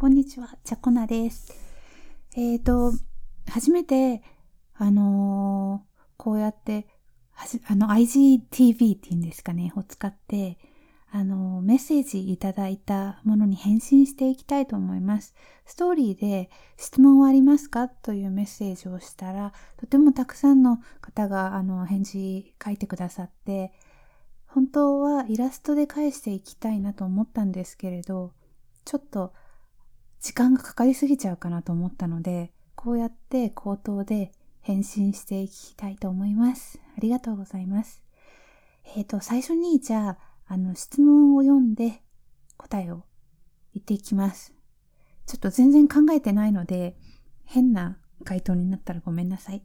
こんにちは、チャコナです。えっ、ー、と、初めて、あのー、こうやって、あの、IGTV っていうんですかね、を使って、あの、メッセージいただいたものに返信していきたいと思います。ストーリーで質問はありますか？というメッセージをしたら、とてもたくさんの方が、あの、返事書いてくださって、本当はイラストで返していきたいなと思ったんですけれど、ちょっと時間がかかりすぎちゃうかなと思ったので、こうやって口頭で返信していきたいと思います。ありがとうございます。えっ、ー、と、最初にじゃあ、あの、質問を読んで答えを言っていきます。ちょっと全然考えてないので、変な回答になったらごめんなさい。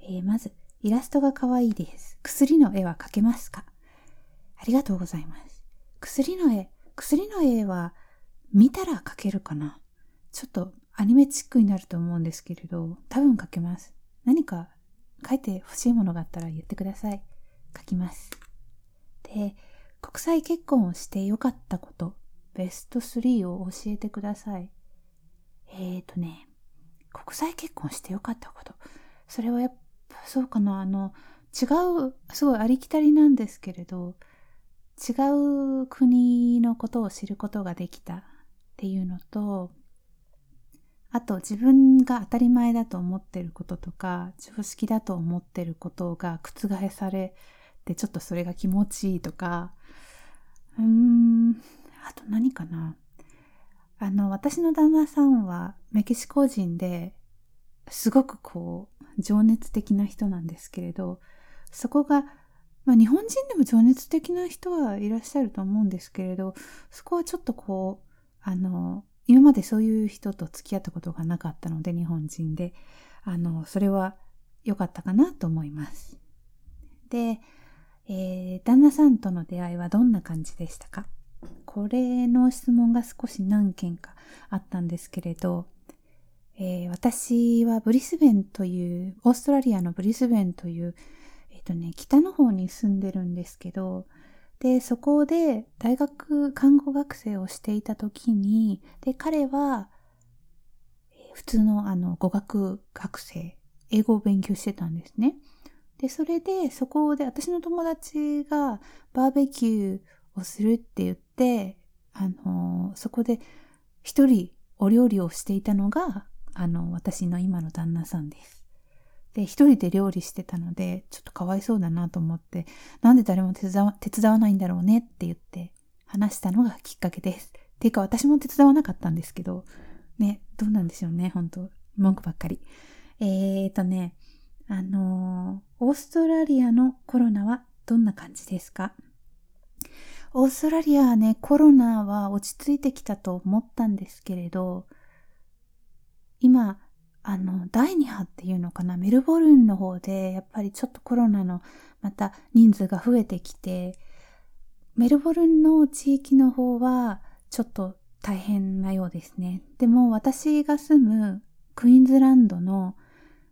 えー、まず、イラストが可愛いです。薬の絵は描けますか？ありがとうございます。薬の絵、薬の絵は見たら描けるかな？ちょっとアニメチックになると思うんですけれど、多分描けます。何か書いて欲しいものがあったら言ってください。書きます。で、国際結婚をしてよかったこと、ベスト3を教えてください。えーとね、国際結婚してよかったこと。それはやっぱそうかな、あの、違う、すごいありきたりなんですけれど、違う国のことを知ることができたっていうのと、あと自分が当たり前だと思ってることとか、常識だと思ってることが覆されて、ちょっとそれが気持ちいいとか、うーん、あと何かな。あの、私の旦那さんはメキシコ人で、すごくこう、情熱的な人なんですけれど、そこが、まあ日本人でも情熱的な人はいらっしゃると思うんですけれど、そこはちょっとこう、あの、今までそういう人と付き合ったことがなかったので、日本人で。あの、それは良かったかなと思います。で、えー、旦那さんとの出会いはどんな感じでしたか？これの質問が少し何件かあったんですけれど、えー、私はブリスベンという、オーストラリアのブリスベンという、えっ、ー、とね、北の方に住んでるんですけど、で、そこで大学看護学生をしていた時に、で、彼は、普通のあの語学学生、英語を勉強してたんですね。で、それで、そこで私の友達がバーベキューをするって言って、あの、そこで一人お料理をしていたのが、あの、私の今の旦那さんです。で、一人で料理してたので、ちょっとかわいそうだなと思って、なんで誰も手伝わ手伝わないんだろうねって言って話したのがきっかけです。っていうか私も手伝わなかったんですけど、ね、どうなんでしょうね、本当文句ばっかり。えーとね、あのー、オーストラリアのコロナはどんな感じですか？オーストラリアはね、コロナは落ち着いてきたと思ったんですけれど、今、あの、第2波っていうのかな、メルボルンの方で、やっぱりちょっとコロナのまた人数が増えてきて、メルボルンの地域の方はちょっと大変なようですね。でも私が住むクイーンズランドの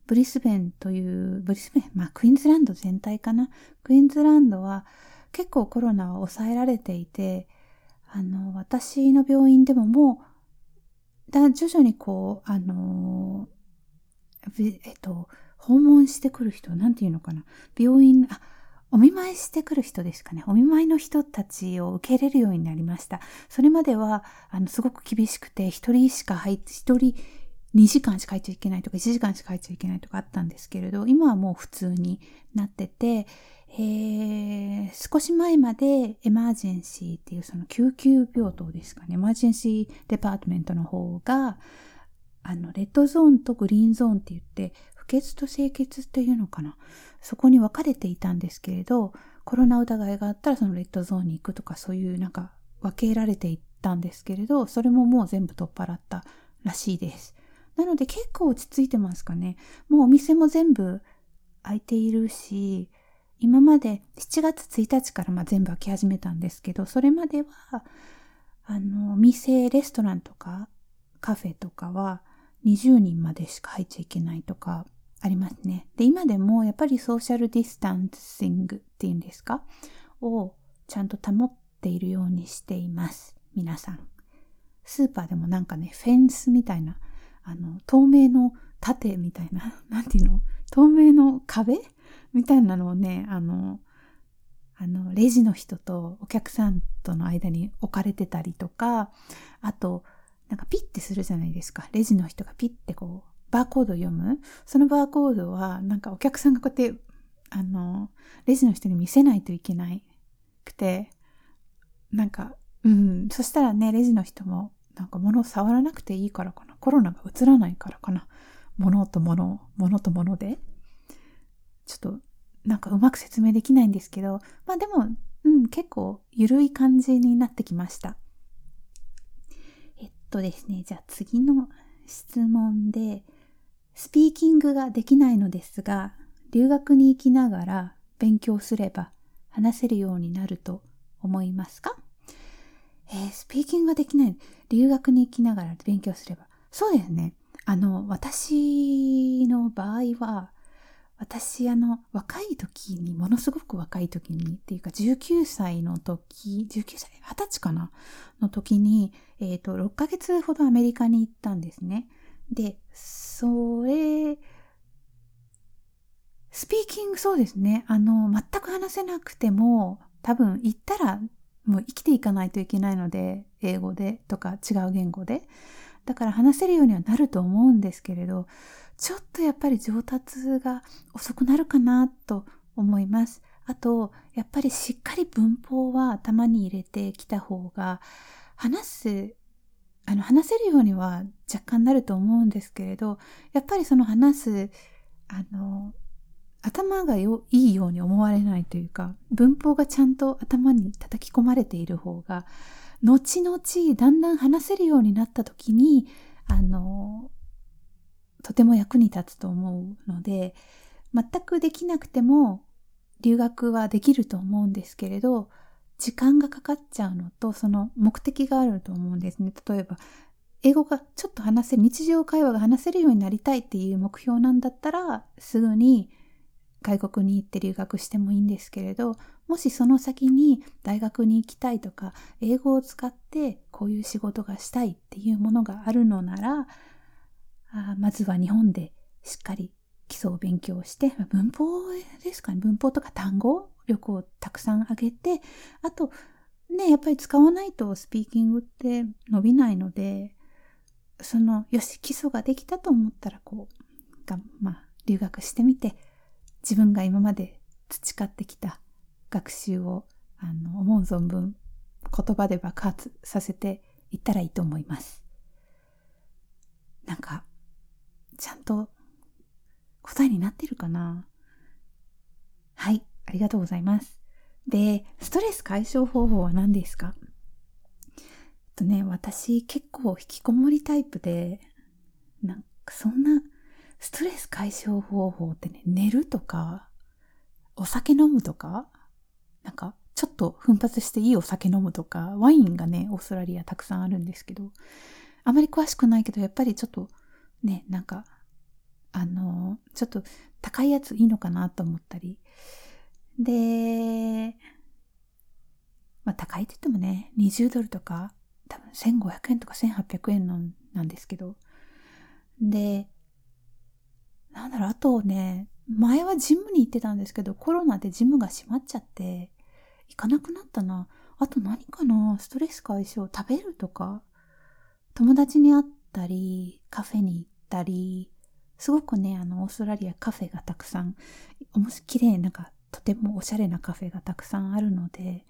ブリスベンという、ブリスベン、まあクイーンズランド全体かな？クイーンズランドは結構コロナは抑えられていて、あの、私の病院でももう、だ徐々にこう、あのえっと、訪問してくる人、なんていうのかな？病院、あ、お見舞いしてくる人ですかね。お見舞いの人たちを受け入れるようになりました。それまでは、あの、すごく厳しくて、一人しか入って、一人2時間しか入っちゃいけないとか、1時間しか入っちゃいけないとかあったんですけれど、今はもう普通になってて、えー、少し前まで emergency っていうその救急病棟ですかね、 emergency department の方が、あの、レッドゾーンとグリーンゾーンって言って、不潔と清潔っていうのかな。そこに分かれていたんですけれど、コロナ疑いがあったらそのレッドゾーンに行くとかそういうなんか分けられていったんですけれど、それももう全部取っ払ったらしいです。なので結構落ち着いてますかね。もうお店も全部開いているし、今まで7月1日からま全部開き始めたんですけど、それまでは、あの、お店、レストランとかカフェとかは20人までしか入っちゃいけないとかありますね。で、今でもやっぱりソーシャルディスタンシングっていうんですか？をちゃんと保っているようにしています。皆さん。スーパーでもなんかね、フェンスみたいな、あの、透明の盾みたいな、なんていうの？透明の壁みたいなのをね、あの、あの、レジの人とお客さんとの間に置かれてたりとか、あと、なんかピッてするじゃないですか。レジの人がピッてこう、バーコードを読む。そのバーコードは、なんかお客さんがこうやって、あの、レジの人に見せないといけないくて、なんか、うん、そしたらね、レジの人も、なんか物を触らなくていいからかな。コロナが移らないからかな。物と物、物と物で。ちょっと、なんかうまく説明できないんですけど、まあでも、うん、結構ゆるい感じになってきました。とですね、じゃあ次の質問で、スピーキングができないのですが、留学に行きながら勉強すれば話せるようになると思いますか？えー、スピーキングができない。留学に行きながら勉強すれば。そうですね。あの、私の場合は、私、あの、若い時に、ものすごく若い時に、っていうか、19歳の時、19歳、20歳かなの時に、えっ、ー、と、6ヶ月ほどアメリカに行ったんですね。で、それ、スピーキングそうですね。あの、全く話せなくても、多分行ったらもう生きていかないといけないので、英語でとか違う言語で。だから話せるようにはなると思うんですけれど、ちょっとやっぱり上達が遅くなるかなと思います。あと、やっぱりしっかり文法は頭に入れてきた方が、話す、あの、話せるようには若干なると思うんですけれど、やっぱりその話す、あの、頭がよいいように思われないというか、文法がちゃんと頭に叩き込まれている方が、後々だんだん話せるようになった時に、あの、とても役に立つと思うので、全くできなくても留学はできると思うんですけれど、時間がかかっちゃうのと、その目的があると思うんですね。例えば、英語がちょっと話せる、日常会話が話せるようになりたいっていう目標なんだったら、すぐに外国に行って留学してもいいんですけれど、もしその先に大学に行きたいとか、英語を使ってこういう仕事がしたいっていうものがあるのなら、あまずは日本でしっかり基礎を勉強して、文法ですかね、文法とか単語力をたくさん上げて、あと、ね、やっぱり使わないとスピーキングって伸びないので、その、よし、基礎ができたと思ったら、こう、が、まあ、留学してみて、自分が今まで培ってきた学習をあの思う存分言葉で爆発させていったらいいと思います。なんか、ちゃんと答えになってるかな？はい、ありがとうございます。で、ストレス解消方法は何ですか？とね、私結構引きこもりタイプで、なんかそんなストレス解消方法ってね、寝るとか、お酒飲むとか、なんか、ちょっと奮発していいお酒飲むとか、ワインがね、オーストラリアたくさんあるんですけど、あまり詳しくないけど、やっぱりちょっと、ね、なんか、あの、ちょっと高いやついいのかなと思ったり。で、まあ高いって言ってもね、20ドルとか、多分1500円とか1800円のなんですけど、で、なんだろう、あとね、前はジムに行ってたんですけど、コロナでジムが閉まっちゃって、行かなくなったな。あと何かなストレス解消、食べるとか、友達に会ったり、カフェに行ったり、すごくね、あの、オーストラリアカフェがたくさん、おもし、綺麗なんか、とてもおしゃれなカフェがたくさんあるので、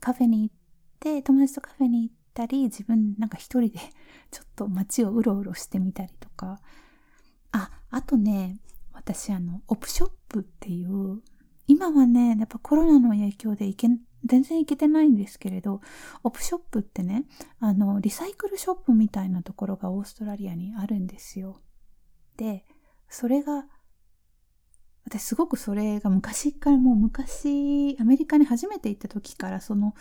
カフェに行って、友達とカフェに行ったり、自分なんか一人でちょっと街をうろうろしてみたりとか、あ、あとね、私あの、オプショップっていう、今はね、やっぱコロナの影響で行け、全然行けてないんですけれど、オプショップってね、あの、リサイクルショップみたいなところがオーストラリアにあるんですよ。で、それが、私すごくそれが昔からもう昔、アメリカに初めて行った時からその、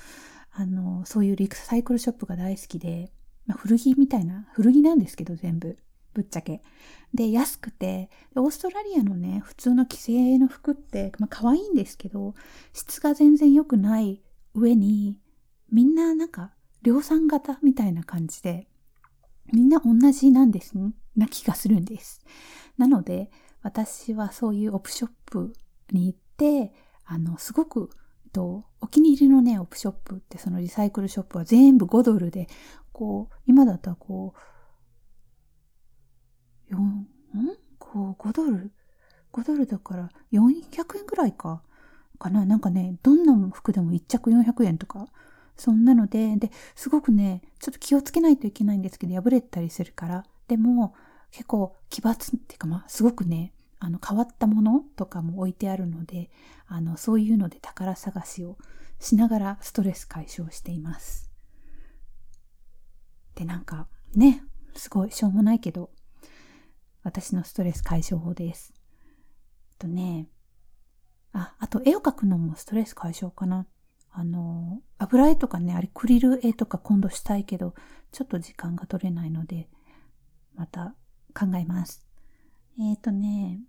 あの、そういうリサイクルショップが大好きで、まあ、古着みたいな、古着なんですけど全部。ぶっちゃけ。で、安くて、オーストラリアのね、普通の既製の服って、まあ可愛いんですけど、質が全然良くない上に、みんななんか量産型みたいな感じで、みんな同じなんですね、な気がするんです。なので、私はそういうオプショップに行って、あの、すごく、と、お気に入りのね、オプショップってそのリサイクルショップは全部5ドルで、こう、今だったらこう、4、んこう、5ドル ?5 ドルだから400円ぐらいか。かな？なんかね、どんな服でも1着400円とか、そんなので、で、すごくね、ちょっと気をつけないといけないんですけど、破れたりするから。でも、結構奇抜っていうか、まあ、すごくね、あの、変わったものとかも置いてあるので、あの、そういうので宝探しをしながらストレス解消しています。で、なんか、ね、すごいしょうもないけど、私のストレス解消法です。えっとね、あ、あと絵を描くのもストレス解消かな。あの、油絵とかね、あれクリル絵とか今度したいけど、ちょっと時間が取れないので、また考えます。えっ、ー、とね、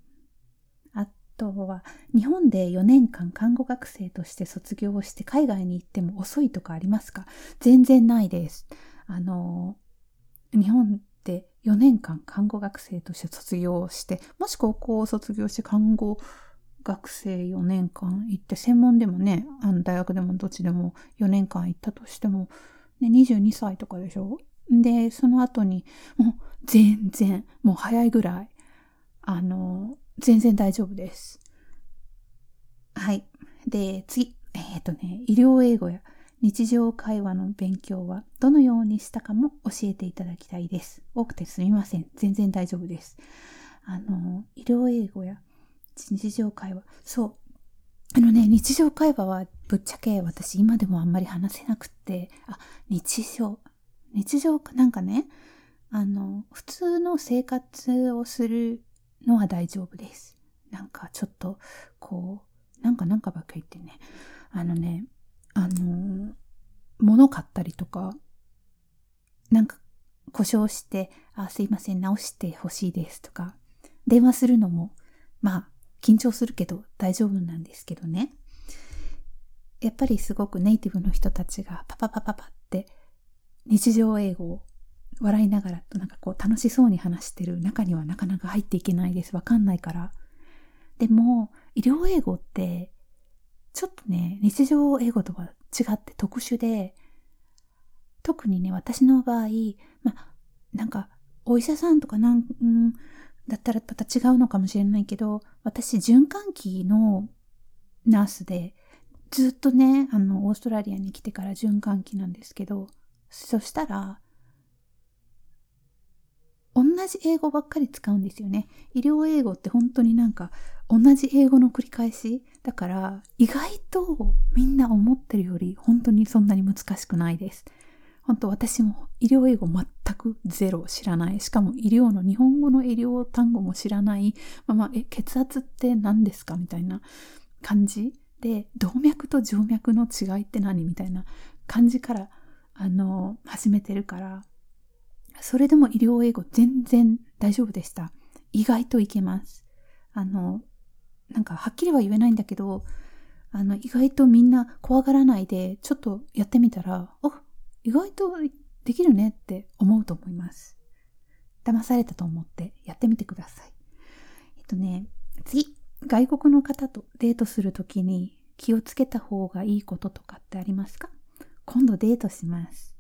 あとは、日本で4年間看護学生として卒業をして海外に行っても遅いとかありますか？全然ないです。あの、日本で4年間看護学生として卒業して、もし高校を卒業して看護学生4年間行って、専門でもね、あの大学でもどっちでも4年間行ったとしても、ね、22歳とかでしょ？で、その後に、もう全然、もう早いぐらい、あの、全然大丈夫です。はい。で、次。えっ、ー、とね、医療英語や日常会話の勉強はどのようにしたかも教えていただきたいです。多くてすみません。全然大丈夫です。あの、医療英語や日常会話。そう。あのね、日常会話はぶっちゃけ私今でもあんまり話せなくって、あ、日常。日常かなんかね、あの、普通の生活をするのは大丈夫です。なんかちょっと、こう、なんかなんかばっかり言ってね。あのね、あの、物買ったりとか、なんか故障して、あ、すいません、直してほしいですとか、電話するのも、まあ、緊張するけど大丈夫なんですけどね。やっぱりすごくネイティブの人たちがパパパパパって日常英語を笑いながらなんかこう楽しそうに話してる中にはなかなか入っていけないです。わかんないから。でも、医療英語ってちょっとね、日常英語とは違って特殊で、特にね、私の場合、まあ、なんか、お医者さんとかなん、うん、だったらまた違うのかもしれないけど、私、循環器のナースで、ずっとね、あの、オーストラリアに来てから循環器なんですけど、そしたら、同じ英語ばっかり使うんですよね。医療英語って本当になんか同じ英語の繰り返し。だから意外とみんな思ってるより本当にそんなに難しくないです。本当私も医療英語全くゼロ知らない。しかも医療の日本語の医療単語も知らない。まあまあ、え、血圧って何ですかみたいな感じで、動脈と静脈の違いって何みたいな感じから、あの、始めてるから、それでも医療英語全然大丈夫でした。意外といけます。あの、なんかはっきりは言えないんだけど、あの、意外とみんな怖がらないで、ちょっとやってみたら、お、意外とできるねって思うと思います。騙されたと思ってやってみてください。えっとね、次。外国の方とデートするときに気をつけた方がいいこととかってありますか？今度デートします。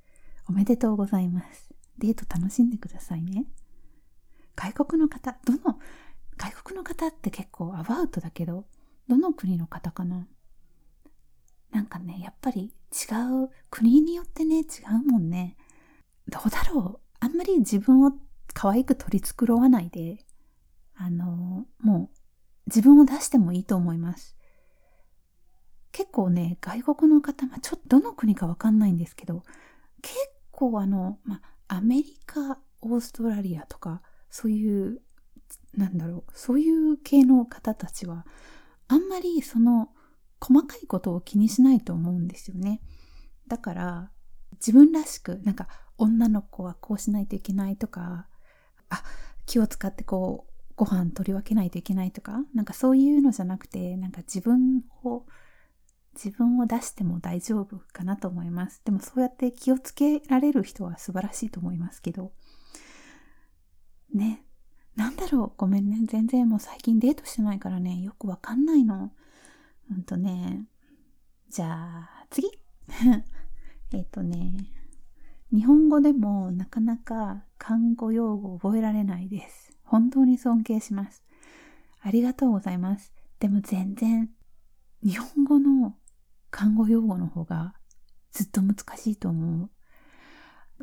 おめでとうございます。デート楽しんでくださいね。外国の方、どの、外国の方って結構アバウトだけど、どの国の方かな？なんかね、やっぱり違う、国によってね、違うもんね。どうだろう？あんまり自分を可愛く取り繕わないで、あの、もう自分を出してもいいと思います。結構ね、外国の方、まあ、ちょっとどの国かわかんないんですけど、結構あの、まあ、アメリカ、オーストラリアとか、そういう、なんだろう、そういう系の方たちは、あんまりその、細かいことを気にしないと思うんですよね。だから、自分らしく、なんか、女の子はこうしないといけないとか、あ、気を使ってこう、ご飯取り分けないといけないとか、なんかそういうのじゃなくて、なんか自分を、自分を出しても大丈夫かなと思います。でもそうやって気をつけられる人は素晴らしいと思いますけど、ね、なんだろう、ごめんね。全然もう最近デートしてないからね、よくわかんないの。ほんとね。じゃあ、次 えっとね、日本語でもなかなか看護用語を覚えられないです。本当に尊敬します。ありがとうございます。でも全然、日本語の看護用語の方がずっと難しいと思う。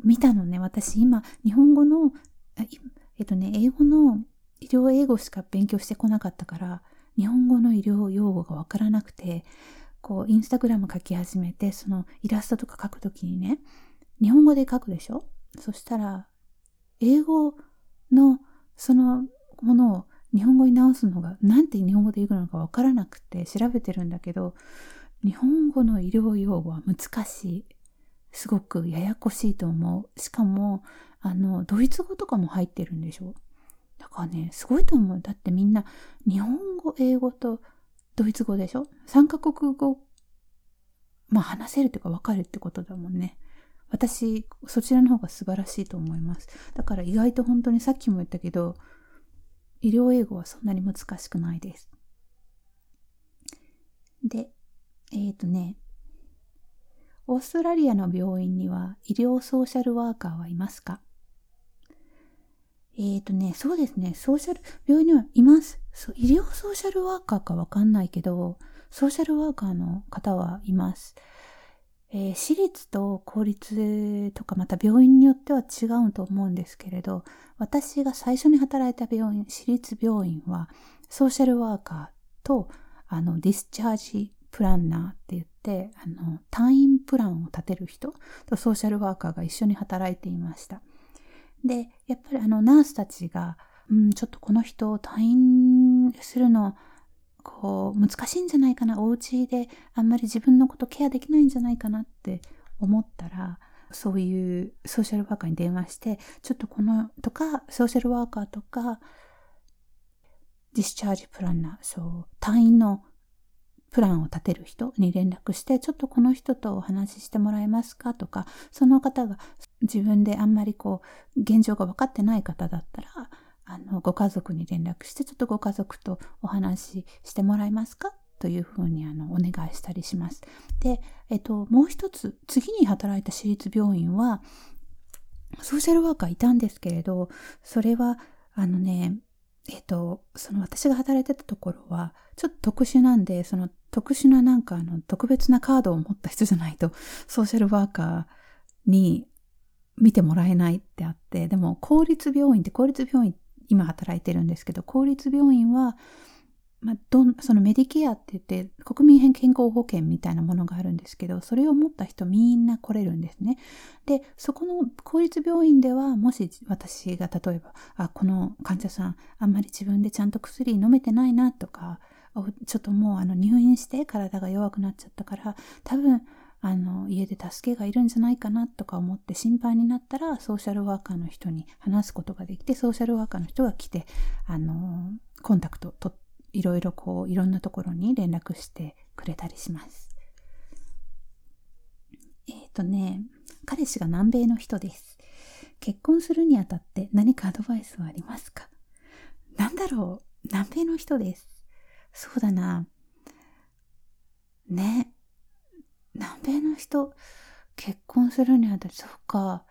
見たのね、私今、日本語の、えっとね、英語の医療英語しか勉強してこなかったから、日本語の医療用語がわからなくて、こう、インスタグラム書き始めて、そのイラストとか書くときにね、日本語で書くでしょ？そしたら、英語のそのものを日本語に直すのが、なんて日本語で言うのかわからなくて調べてるんだけど、日本語の医療用語は難しい。すごくややこしいと思う。しかも、あの、ドイツ語とかも入ってるんでしょ？だからね、すごいと思う。だってみんな、日本語、英語とドイツ語でしょ ?3 カ国語、まあ話せるというか分かるってことだもんね。私、そちらの方が素晴らしいと思います。だから意外と本当にさっきも言ったけど、医療英語はそんなに難しくないです。で、えっ、ー、とね、オーストラリアの病院には医療ソーシャルワーカーはいますか？えっ、ー、とね、そうですね、ソーシャル、病院にはいます。そう医療ソーシャルワーカーかわかんないけど、ソーシャルワーカーの方はいます。えー、私立と公立とかまた病院によっては違うと思うんですけれど、私が最初に働いた病院、私立病院は、ソーシャルワーカーと、あの、ディスチャージプランナーって言って、あの、退院プランを立てる人とソーシャルワーカーが一緒に働いていました。で、やっぱりあの、ナースたちが、うん、ちょっとこの人を退院するのこう、難しいんじゃないかな、お家であんまり自分のことケアできないんじゃないかなって思ったら、そういうソーシャルワーカーに電話して、ちょっとこの、とか、ソーシャルワーカーとか、ディスチャージプランナー、そう、退院のプランを立てる人に連絡して、ちょっとこの人とお話ししてもらえますか？とか、その方が自分であんまりこう、現状が分かってない方だったら、あの、ご家族に連絡して、ちょっとご家族とお話ししてもらえますか？というふうにあのお願いしたりします。で、えっと、もう一つ、次に働いた私立病院は、ソーシャルワーカーいたんですけれど、それは、あのね、えっと、その私が働いてたところは、ちょっと特殊なんで、その特殊ななんかあの特別なカードを持った人じゃないと、ソーシャルワーカーに見てもらえないってあって、でも公立病院って公立病院今働いてるんですけど、公立病院は、まあ、どん、そのメディケアって言って、国民健康保険みたいなものがあるんですけど、それを持った人みんな来れるんですね。で、そこの公立病院では、もし私が例えば、あ、この患者さん、あんまり自分でちゃんと薬飲めてないなとか、ちょっともうあの入院して体が弱くなっちゃったから、多分あの、家で助けがいるんじゃないかなとか思って心配になったら、ソーシャルワーカーの人に話すことができて、ソーシャルワーカーの人が来て、あの、コンタクトと、いろいろこう、いろんなところに連絡してくれたりします。えっ、ー、とね、彼氏が南米の人です。結婚するにあたって何かアドバイスはありますか？なんだろう？南米の人です。そうだな。ね。南米の人、結婚するにあたり、そっか。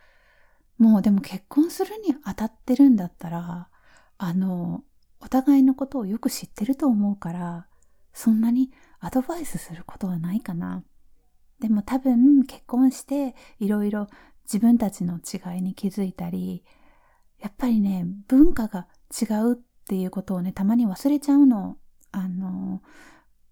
もうでも結婚するにあたってるんだったら、あの、お互いのことをよく知ってると思うから、そんなにアドバイスすることはないかな。でも多分結婚していろいろ自分たちの違いに気づいたり、やっぱりね、文化が違うっていうことをね、たまに忘れちゃうの。あの、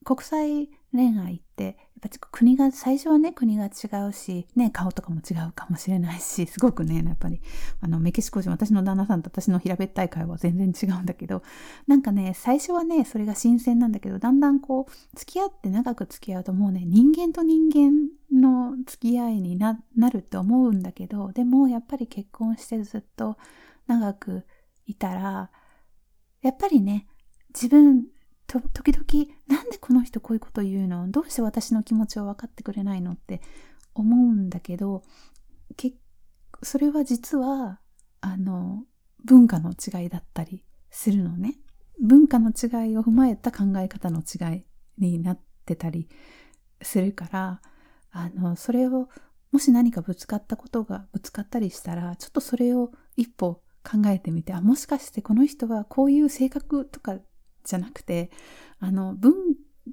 国際恋愛って、やっぱ国が、最初はね、国が違うし、ね、顔とかも違うかもしれないし、すごくね、やっぱり、あの、メキシコ人、私の旦那さんと私の平べったい会は全然違うんだけど、なんかね、最初はね、それが新鮮なんだけど、だんだんこう、付き合って長く付き合うともうね、人間と人間の付き合いになるって思うんだけど、でもやっぱり結婚してずっと長くいたら、やっぱりね、自分と、時々、なんでこの人こういうこと言うの？どうして私の気持ちを分かってくれないの？って思うんだけど、けそれは実は、あの、文化の違いだったりするのね。文化の違いを踏まえた考え方の違いになってたりするから、あの、それを、もし何かぶつかったことがぶつかったりしたら、ちょっとそれを一歩考えてみて、あ、もしかしてこの人はこういう性格とかじゃなくて、あの、文、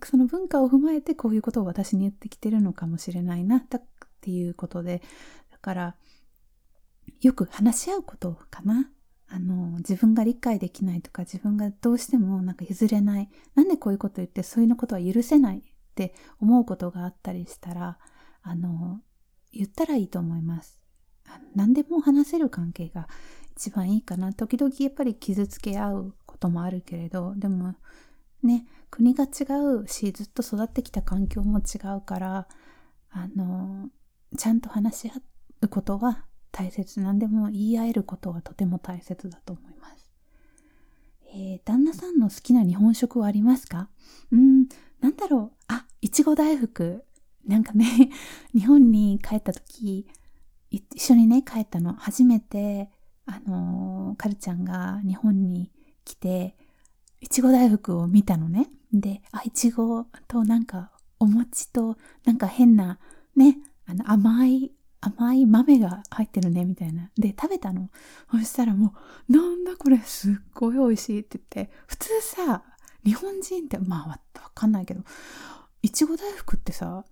その文化を踏まえてこういうことを私に言ってきてるのかもしれないな、っていうことで、だから、よく話し合うことかな。あの、自分が理解できないとか、自分がどうしてもなんか譲れない。なんでこういうこと言って、そういうのことは許せないって思うことがあったりしたら、あの、言ったらいいと思います。何でも話せる関係が一番いいかな。時々やっぱり傷つけ合うこともあるけれど、でもね、国が違うし、ずっと育ってきた環境も違うから、あの、ちゃんと話し合うことは大切。何でも言い合えることはとても大切だと思います。えー、旦那さんの好きな日本食はありますか？うん、なんだろう。あ、いちご大福。なんかね、日本に帰った時、一緒にね、帰ったの。初めて、あのー、カルちゃんが日本に来て、いちご大福を見たのね。で、あ、いちごとなんかお餅となんか変なね、あの甘い甘い豆が入ってるね、みたいな。で、食べたの。そしたらもう、なんだこれ、すっごい美味しいって言って、普通さ、日本人って、まあ、わかんないけど、いちご大福ってさ、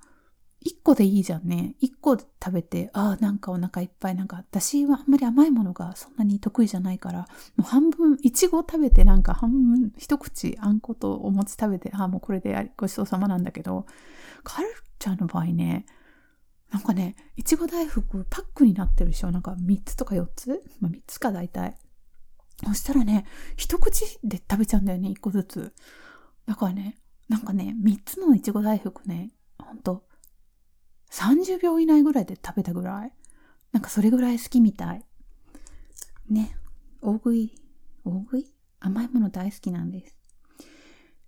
一個でいいじゃんね。一個食べて、ああ、なんかお腹いっぱい。なんか、私はあんまり甘いものがそんなに得意じゃないから、もう半分、いちご食べて、なんか半分、一口あんことお餅食べて、ああ、もうこれでごちそうさまなんだけど、カルちゃんの場合ね、なんかね、いちご大福パックになってるでしょ？なんか3つとか4つ？まあ3つか大体。そしたらね、一口で食べちゃうんだよね、1個ずつ。だからね、なんかね、3つのいちご大福ね、ほんと、30秒以内ぐらいで食べたぐらい？なんかそれぐらい好きみたい。ね、大食い、大食い？甘いもの大好きなんです。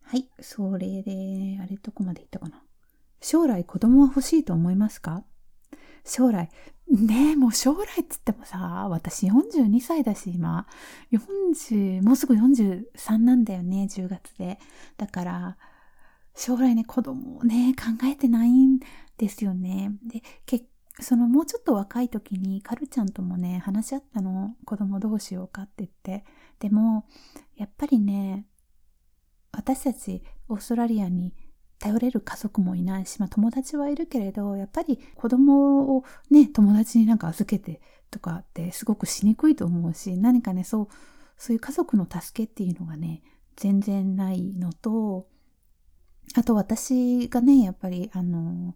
はい、それで、あれどこまで行ったかな？将来子供は欲しいと思いますか？将来。ねえ、もう将来って言ってもさ、私42歳だし、今。40、もうすぐ43なんだよね、10月で。だから、将来ね、子供をね、考えてないんですよね。で、けそのもうちょっと若い時にカルちゃんともね、話し合ったの。子供どうしようかって言って。でも、やっぱりね、私たちオーストラリアに頼れる家族もいないし、まあ友達はいるけれど、やっぱり子供をね、友達になんか預けてとかってすごくしにくいと思うし、何かね、そう、そういう家族の助けっていうのがね、全然ないのと、あと私がね、やっぱりあの、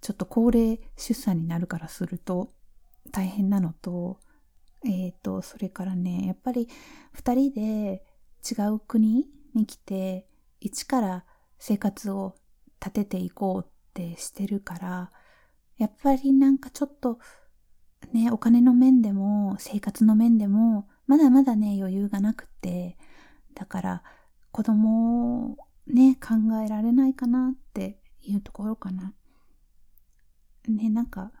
ちょっと高齢出産になるからすると大変なのと、えっ、ー、と、それからね、やっぱり二人で違う国に来て、一から生活を立てていこうってしてるから、やっぱりなんかちょっとね、お金の面でも生活の面でもまだまだね余裕がなくて、だから子供ね、考えられないかなっていうところかな。ね、なんか、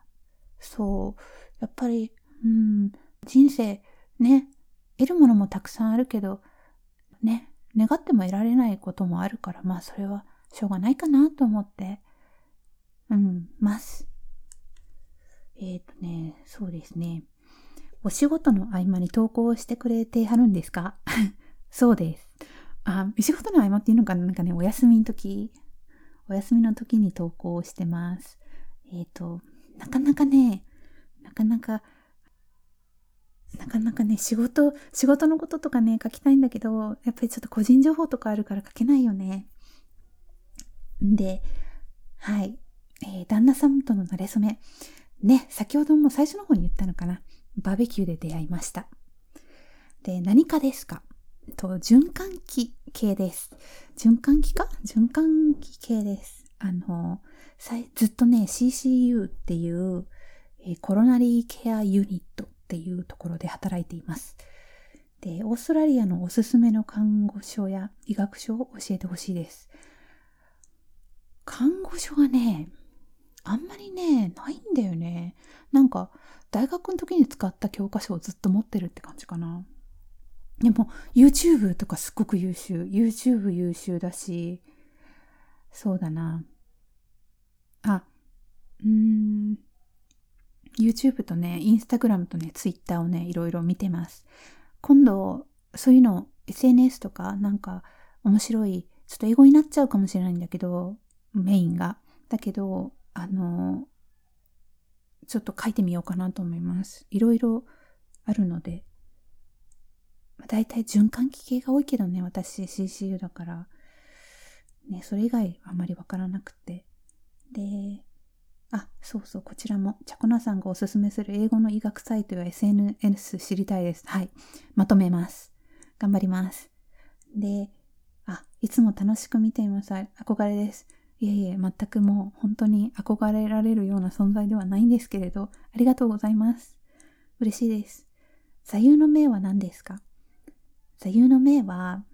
そう、やっぱり、うん、人生ね、得るものもたくさんあるけど、ね、願っても得られないこともあるから、まあそれはしょうがないかなと思って、うん、ます。えっ、ー、とね、そうですね。お仕事の合間に投稿してくれてはるんですか？そうです。あ、仕事の合間っていうのかな？なんかね、お休みの時、お休みの時に投稿してます。えっ、ー、と、なかなかね、なかなかなかなかね、仕事、仕事のこととかね、書きたいんだけど、やっぱりちょっと個人情報とかあるから書けないよね。で、はい。えー、旦那さんとの馴れ初め。ね、先ほども最初の方に言ったのかな？バーベキューで出会いました。で、何かですか？と、循環器系です。循環器か？循環器系です。あの、ずっとね、CCU っていう、えー、コロナリーケアユニットっていうところで働いています。で、オーストラリアのおすすめの看護書や医学書を教えてほしいです。看護書はね、あんまりね、ないんだよね。なんか、大学の時に使った教科書をずっと持ってるって感じかな。でも、YouTube とかすっごく優秀。YouTube 優秀だし、そうだな。あ、うーん。YouTube とね、Instagram とね、Twitter をね、いろいろ見てます。今度、そういうの、SNS とか、なんか、面白い、ちょっと英語になっちゃうかもしれないんだけど、メインが。だけど、あの、ちょっと書いてみようかなと思います。いろいろあるので。だいたい循環器系が多いけどね、私 CCU だから。ね、それ以外あまりわからなくて。で、あ、そうそう、こちらも、チャコナさんがおすすめする英語の医学サイトや SNS 知りたいです。はい。まとめます。頑張ります。で、あ、いつも楽しく見ています。憧れです。いえいえ、全くもう本当に憧れられるような存在ではないんですけれど、ありがとうございます。嬉しいです。座右の銘は何ですか？座右の銘は、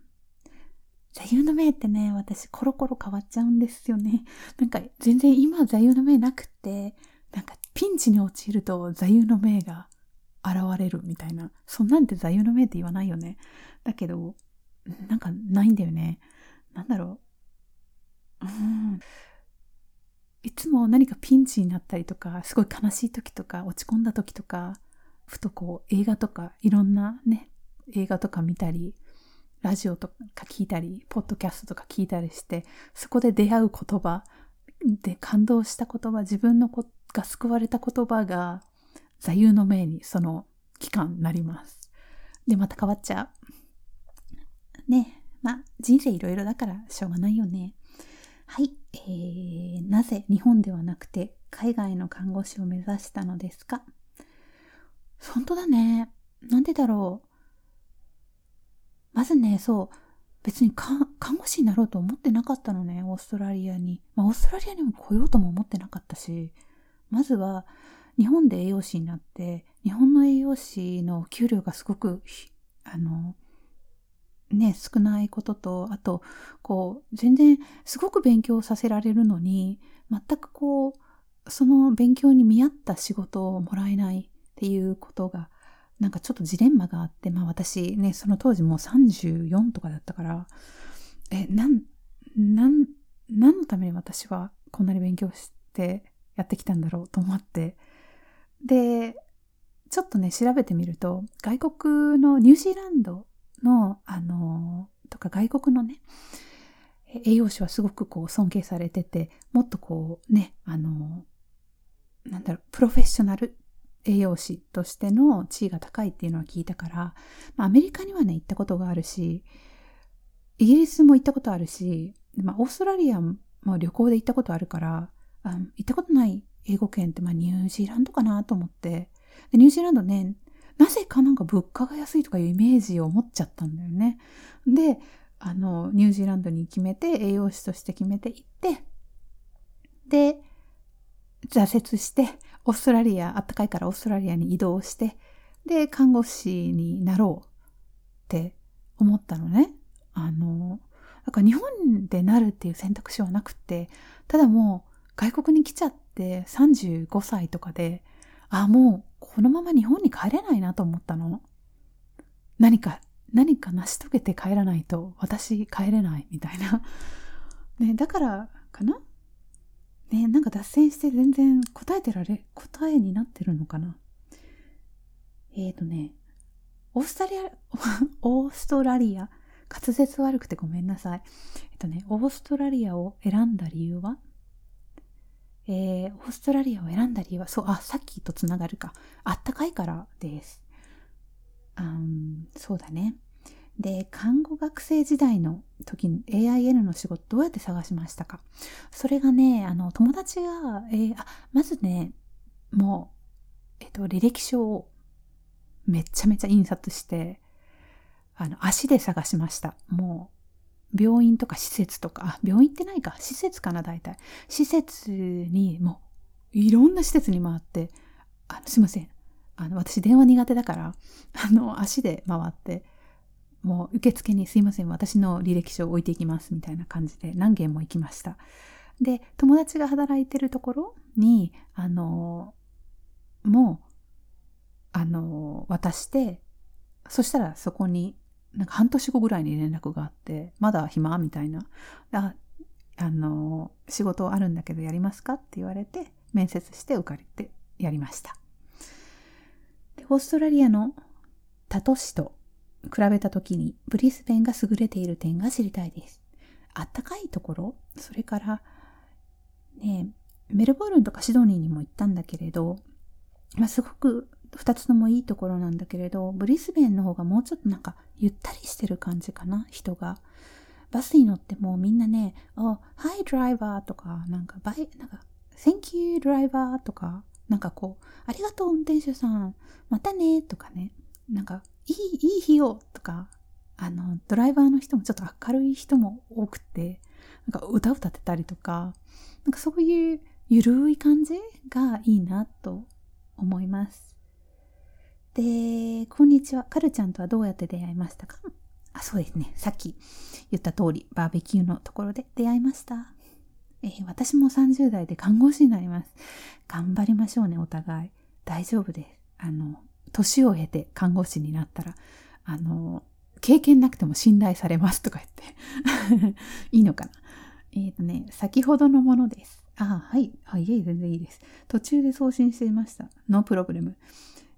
座右の銘ってね、私コロコロ変わっちゃうんですよね。なんか全然今座右の銘なくって、なんかピンチに陥ると座右の銘が現れるみたいな。そんなんて座右の銘って言わないよね。だけど、なんかないんだよね。なんだろう。うん。いつも何かピンチになったりとか、すごい悲しい時とか、落ち込んだ時とか、ふとこう映画とかいろんなね、映画とか見たり、ラジオとか聞いたり、ポッドキャストとか聞いたりして、そこで出会う言葉で感動した言葉、自分のこが救われた言葉が座右の銘にその期間なります。で、また変わっちゃう。ね。まあ、人生いろいろだからしょうがないよね。はい。えー、なぜ日本ではなくて海外の看護師を目指したのですか？本当だね。なんでだろう？まずね、そう、別に看護師になろうと思ってなかったのね、オーストラリアに。まあ、オーストラリアにも来ようとも思ってなかったし、まずは日本で栄養士になって、日本の栄養士の給料がすごく、あの、ね、少ないことと、あと、こう、全然すごく勉強させられるのに、全くこう、その勉強に見合った仕事をもらえないっていうことがなんかちょっとジレンマがあって、まあ私ね、その当時もう34とかだったから、え、なん、なん、何のために私はこんなに勉強してやってきたんだろうと思って、で、ちょっとね、調べてみると、外国のニュージーランドの、あの、とか外国のね、栄養士はすごくこう尊敬されてて、もっとこうね、あの、なんだろう、プロフェッショナル栄養士としての地位が高いっていうのは聞いたから、まあ、アメリカにはね、行ったことがあるし、イギリスも行ったことあるし、まあ、オーストラリアも旅行で行ったことあるから、あ行ったことない英語圏って、まあ、ニュージーランドかなと思って、でニュージーランドね、なぜかなんか物価が安いとかいうイメージを持っちゃったんだよね。で、あの、ニュージーランドに決めて、栄養士として決めて行って、で、挫折して、オーストラリア、あったかいからオーストラリアに移動して、で、看護師になろうって思ったのね。あの、だから日本でなるっていう選択肢はなくて、ただもう外国に来ちゃって35歳とかで、あ、もうこのまま日本に帰れないなと思ったの。何か、何か成し遂げて帰らないと私帰れないみたいな。ね、だからかな？ね、なんか脱線して全然答えてられ、答えになってるのかな？えっ、ー、とね、オーストラリア、オーストラリア、滑舌悪くてごめんなさい。えっとね、オーストラリアを選んだ理由は？えー、オーストラリアを選んだ理由は、そう、あ、さっきとつながるか。あったかいからです。うん、そうだね。で、看護学生時代の時に AIN の仕事どうやって探しましたか？それがね、あの、友達が、えー、あ、まずね、もう、えっと、履歴書をめちゃめちゃ印刷して、あの、足で探しました。もう、病院とか施設とか、あ、病院ってないか、施設かな、大体。施設に、もう、いろんな施設に回って、あの、すいません。あの、私電話苦手だから、あの、足で回って、もう受付にすいません、私の履歴書を置いていきますみたいな感じで何件も行きました。で、友達が働いてるところに、あの、もう、あの、渡して、そしたらそこになんか半年後ぐらいに連絡があって、まだ暇みたいな。あ、あの、仕事あるんだけどやりますかって言われて、面接して受かれてやりました。でオーストラリアの他都市と比べた時にブリスベンが優れている点が知りたいです。あったかいところ、それから、ね、メルボルンとかシドニーにも行ったんだけれど、まあ、すごく二つともいいところなんだけれど、ブリスベンの方がもうちょっとなんかゆったりしてる感じかな、人が。バスに乗ってもみんなね、oh, Hi driver とか、なんか、バイ、なんか、Thank you driver とか、なんかこう、ありがとう運転手さん、またねとかね、なんか、いい、いい日をとか、あの、ドライバーの人もちょっと明るい人も多くて、なんか歌歌ってたりとか、なんかそういうゆるい感じがいいなと思います。で、こんにちは。カルちゃんとはどうやって出会いましたか？あ、そうですね。さっき言った通り、バーベキューのところで出会いました。えー、私も30代で看護師になります。頑張りましょうね、お互い。大丈夫です。あの、年を経て看護師になったら、あの、経験なくても信頼されますとか言って いいのかな。えっ、ー、とね、先ほどのものです。あ、はい。あ、いえ、全然いいです。途中で送信していました。ノープロブレム。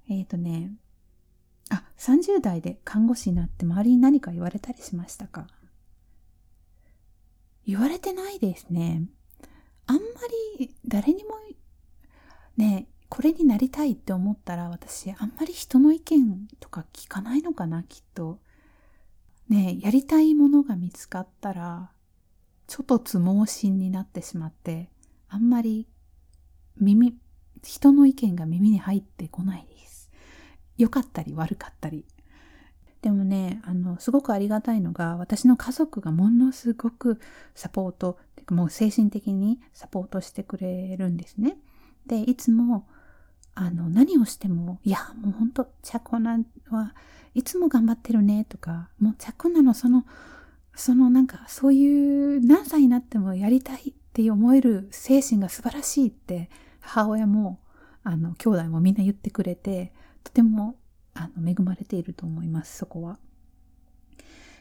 えっ、ー、とね、あ、30代で看護師になって周りに何か言われたりしましたか？言われてないですね。あんまり誰にも、ね、これになりたいって思ったら私あんまり人の意見とか聞かないのかな、きっと。ね、やりたいものが見つかったら、ちょっとつ盲信になってしまって、あんまり耳、人の意見が耳に入ってこないです。良かったり悪かったり。でもね、あの、すごくありがたいのが、私の家族がものすごくサポート、もう精神的にサポートしてくれるんですね。で、いつも、あの、何をしても、いや、もうほんと、チャコナはいつも頑張ってるね、とか、もうチャコナのその、そのなんか、そういう何歳になってもやりたいって思える精神が素晴らしいって、母親も、あの、兄弟もみんな言ってくれて、とてもあの恵まれていると思います、そこは。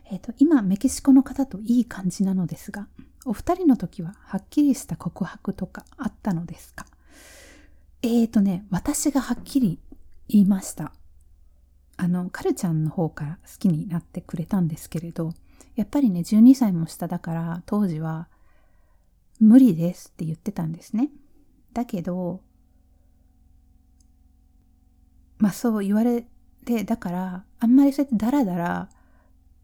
えっ、ー、と、今、メキシコの方といい感じなのですが、お二人の時ははっきりした告白とかあったのですか？え、ー、とね、私がはっきり言いました。あの、カルちゃんの方から好きになってくれたんですけれど、やっぱりね、12歳も下だから、当時は、無理ですって言ってたんですね。だけど、まあそう言われて、だから、あんまりそうやってダラダラ、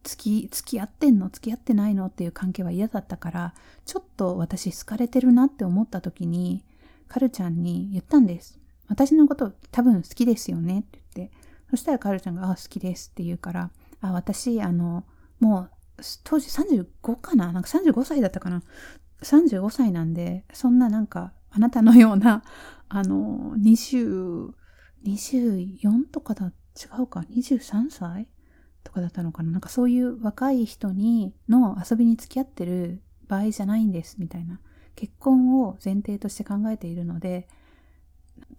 付き、付き合ってんの？付き合ってないの？っていう関係は嫌だったから、ちょっと私好かれてるなって思った時に、カルちゃんに言ったんです。私のこと多分好きですよねって言って。そしたらカルちゃんが、あ、好きですって言うから、あ、私、あの、もう、当時35かな？なんか35歳だったかな ?35 歳なんで、そんななんか、あなたのような、あの、20、24とかだ、違うか、23歳とかだったのかな？なんかそういう若い人にの遊びに付き合ってる場合じゃないんですみたいな。結婚を前提として考えているので、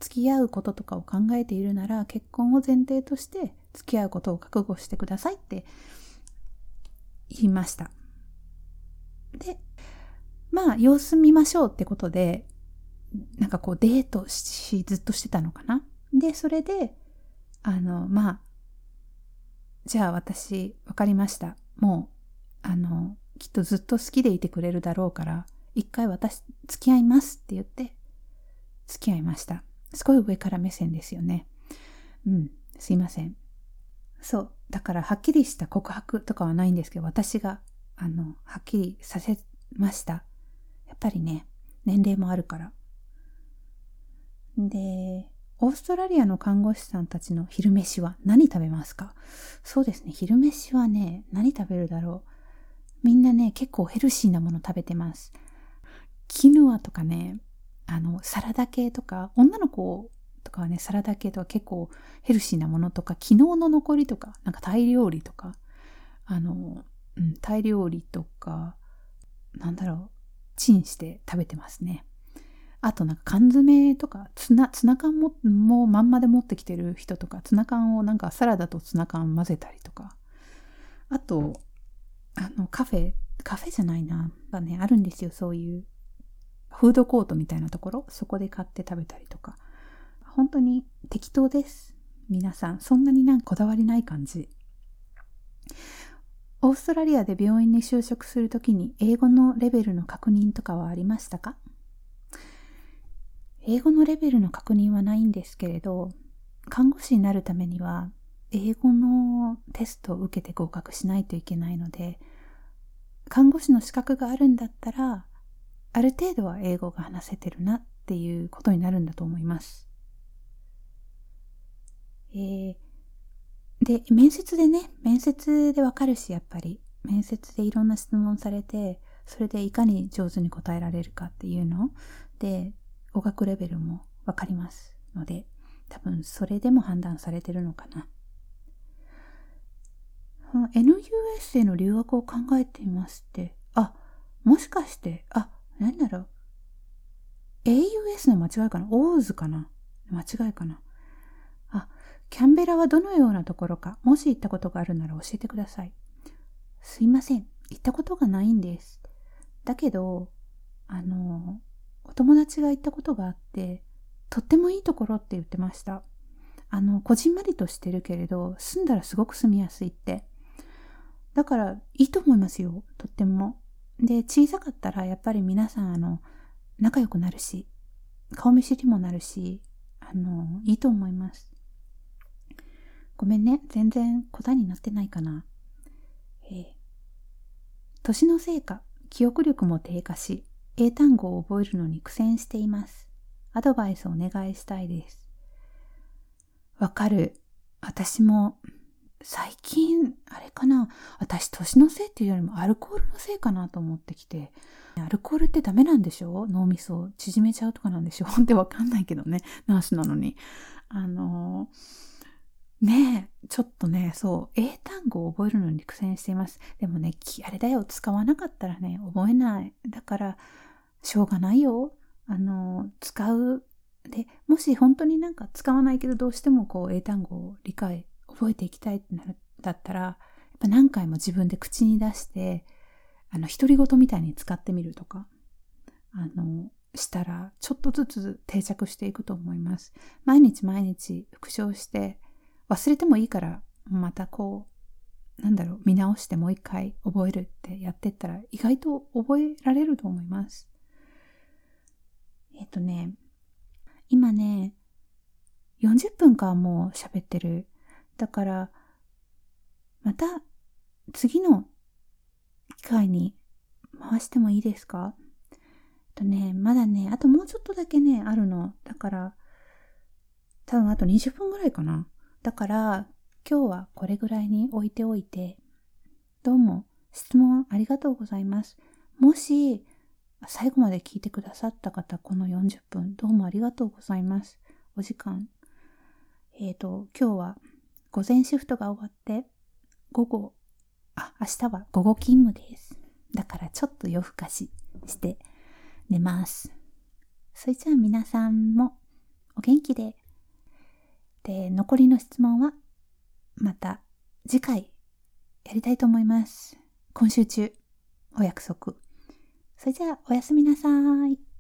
付き合うこととかを考えているなら結婚を前提として付き合うことを覚悟してくださいって言いました。で、まあ様子見ましょうってことで、なんかこうデートしずっとしてたのかな？で、それで、あの、まあ、じゃあ私、わかりました。もう、あの、きっとずっと好きでいてくれるだろうから、一回私、付き合いますって言って、付き合いました。すごい上から目線ですよね。うん、すいません。そう。だから、はっきりした告白とかはないんですけど、私が、あの、はっきりさせました。やっぱりね、年齢もあるから。で、オーストラリアの看護師さんたちの昼飯は何食べますか？そうですね、昼飯はね、何食べるだろう。みんなね、結構ヘルシーなもの食べてます。キヌアとかね、あの、サラダ系とか、女の子とかはね、サラダ系とか結構ヘルシーなものとか、昨日の残りとか、なんかタイ料理とか、あの、うん、タイ料理とか、なんだろう、チンして食べてますね。あとなんか缶詰とか、ツナ、ツナ缶ももまんまで持ってきてる人とか、ツナ缶をなんかサラダとツナ缶混ぜたりとか。あと、あの、カフェ、カフェじゃないな。がね、あるんですよ、そういう。フードコートみたいなところ。そこで買って食べたりとか。本当に適当です。皆さん、そんなになんこだわりない感じ。オーストラリアで病院に就職するときに英語のレベルの確認とかはありましたか？英語のレベルの確認はないんですけれど、看護師になるためには英語のテストを受けて合格しないといけないので、看護師の資格があるんだったら、ある程度は英語が話せてるなっていうことになるんだと思います。えー、で、面接でね、面接でわかるし、やっぱり。面接でいろんな質問されて、それでいかに上手に答えられるかっていうので、語学レベルもわかりますので、多分それでも判断されてるのかな。NUS への留学を考えていますって。あ、もしかして、あ、なんだろう。AUS の間違いかな？オーズかな？間違いかな？あ、キャンベラはどのようなところか、もし行ったことがあるなら教えてください。すいません。行ったことがないんです。だけど、あの、お友達が行ったことがあって、とってもいいところって言ってました。あの、こじんまりとしてるけれど、住んだらすごく住みやすいって。だから、いいと思いますよ。とっても。で、小さかったら、やっぱり皆さん、あの、仲良くなるし、顔見知りもなるし、あの、いいと思います。ごめんね。全然答えになってないかな。えー、年のせいか、記憶力も低下し、英単語を覚えるのに苦戦しています。アドバイスお願いしたいです。わかる。私も、最近、あれかな。私、年のせいっていうよりもアルコールのせいかなと思ってきて。アルコールってダメなんでしょ？脳みそを縮めちゃうとかなんでしょ？ってわかんないけどね。ナースなのに。あのねえ、ちょっとね、そう、英単語を覚えるのに苦戦しています。でもね、あれだよ、使わなかったらね、覚えない。だから、しょうがないよ。あの、使う。で、もし本当になんか使わないけどどうしてもこう英単語を理解、覚えていきたいってなるだったら、やっぱ何回も自分で口に出して、あの、独り言みたいに使ってみるとか、あの、したら、ちょっとずつ定着していくと思います。毎日毎日復唱して、忘れてもいいから、またこう、なんだろう、見直してもう一回覚えるってやってったら、意外と覚えられると思います。えっ、とね、今ね、40分間もう喋ってる。だから、また次の機会に回してもいいですか？えっとね、まだね、あともうちょっとだけね、あるの。だから、多分あと20分ぐらいかな。だから、今日はこれぐらいに置いておいて、どうも質問ありがとうございます。もし、最後まで聞いてくださった方、この40分、どうもありがとうございます。お時間。えっ、ー、と、今日は午前シフトが終わって、午後、あ、明日は午後勤務です。だからちょっと夜更かしして寝ます。それじゃあ皆さんもお元気で。で、残りの質問はまた次回やりたいと思います。今週中、お約束。それじゃあ、おやすみなさーい。